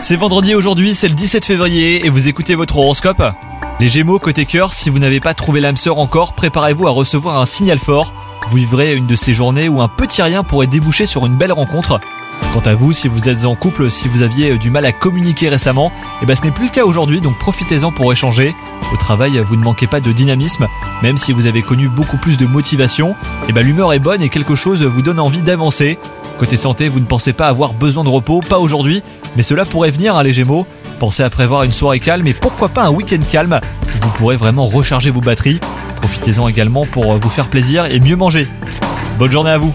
C'est vendredi aujourd'hui, c'est le 17 février et vous écoutez votre horoscope Les Gémeaux, côté cœur, si vous n'avez pas trouvé l'âme sœur encore, préparez-vous à recevoir un signal fort. Vous vivrez une de ces journées où un petit rien pourrait déboucher sur une belle rencontre. Quant à vous, si vous êtes en couple, si vous aviez du mal à communiquer récemment, eh ben ce n'est plus le cas aujourd'hui, donc profitez-en pour échanger. Au travail, vous ne manquez pas de dynamisme, même si vous avez connu beaucoup plus de motivation. Eh ben l'humeur est bonne et quelque chose vous donne envie d'avancer. Côté santé, vous ne pensez pas avoir besoin de repos, pas aujourd'hui, mais cela pourrait venir, hein, les Gémeaux. Pensez à prévoir une soirée calme et pourquoi pas un week-end calme. Vous pourrez vraiment recharger vos batteries. Profitez-en également pour vous faire plaisir et mieux manger. Bonne journée à vous